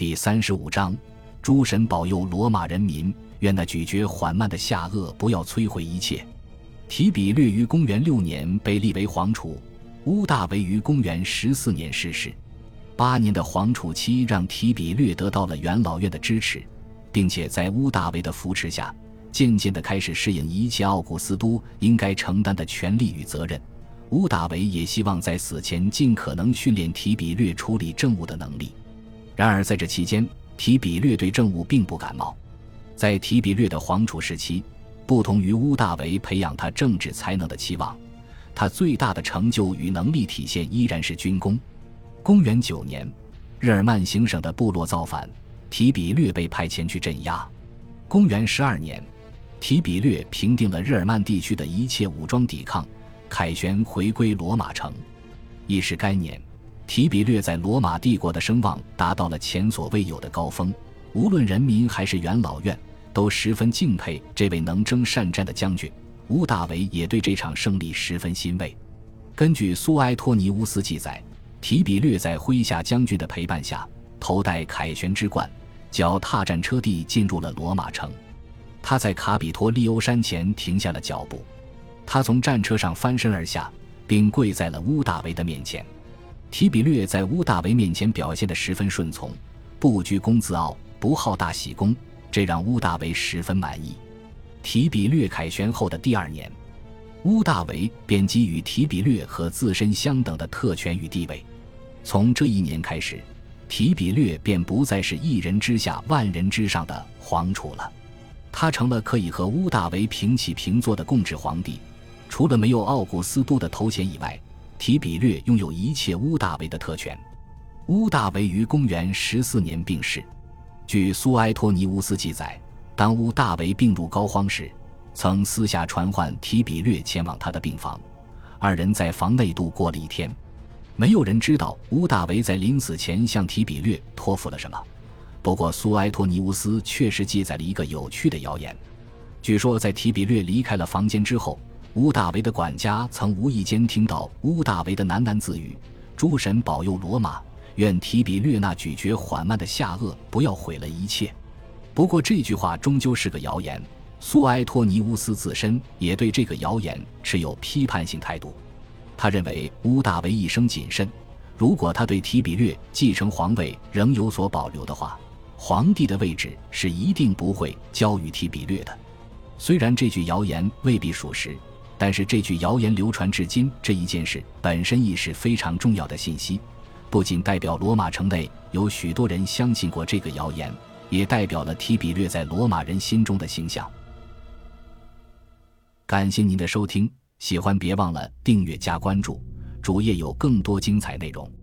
第三十五章，诸神保佑罗马人民，愿那咀嚼缓慢的下颚不要摧毁一切。提比略于公元六年被立为皇储，乌大维于公元十四年逝世。八年的皇储期让提比略得到了元老院的支持，并且在乌大维的扶持下，渐渐地开始适应一切奥古斯都应该承担的权利与责任。乌大维也希望在死前尽可能训练提比略处理政务的能力。然而，在这期间，提比略对政务并不感冒。在提比略的皇储时期，不同于乌大维培养他政治才能的期望，他最大的成就与能力体现依然是军功。公元九年，日耳曼行省的部落造反，提比略被派前去镇压。公元十二年，提比略平定了日耳曼地区的一切武装抵抗，凯旋回归罗马城。亦是该年。提比略在罗马帝国的声望达到了前所未有的高峰，无论人民还是元老院都十分敬佩这位能征善战的将军。乌大维也对这场胜利十分欣慰。根据苏埃托尼乌斯记载，提比略在麾下将军的陪伴下，头戴凯旋之冠，脚踏战车地进入了罗马城。他在卡比托利欧山前停下了脚步，他从战车上翻身而下，并跪在了乌大维的面前。提比略在乌大维面前表现得十分顺从，不居功自傲，不好大喜功，这让乌大维十分满意。提比略凯旋后的第二年，乌大维便给予提比略和自身相等的特权与地位。从这一年开始，提比略便不再是一人之下万人之上的皇储了，他成了可以和乌大维平起平坐的共治皇帝。除了没有奥古斯都的头衔以外。提比略拥有一切乌大维的特权。乌大维于公元十四年病逝。据苏埃托尼乌斯记载，当乌大维病入膏肓时，曾私下传唤提比略前往他的病房。二人在房内度过了一天。没有人知道乌大维在临死前向提比略托付了什么。不过，苏埃托尼乌斯确实记载了一个有趣的谣言。据说，在提比略离开了房间之后。乌大维的管家曾无意间听到乌大维的喃喃自语：“诸神保佑罗马，愿提比略那咀嚼缓慢的下颚不要毁了一切。”不过这句话终究是个谣言。苏埃托尼乌斯自身也对这个谣言持有批判性态度。他认为乌大维一生谨慎，如果他对提比略继承皇位仍有所保留的话，皇帝的位置是一定不会交予提比略的。虽然这句谣言未必属实。但是这句谣言流传至今，这一件事本身亦是非常重要的信息，不仅代表罗马城内有许多人相信过这个谣言，也代表了提比略在罗马人心中的形象。感谢您的收听，喜欢别忘了订阅加关注，主页有更多精彩内容。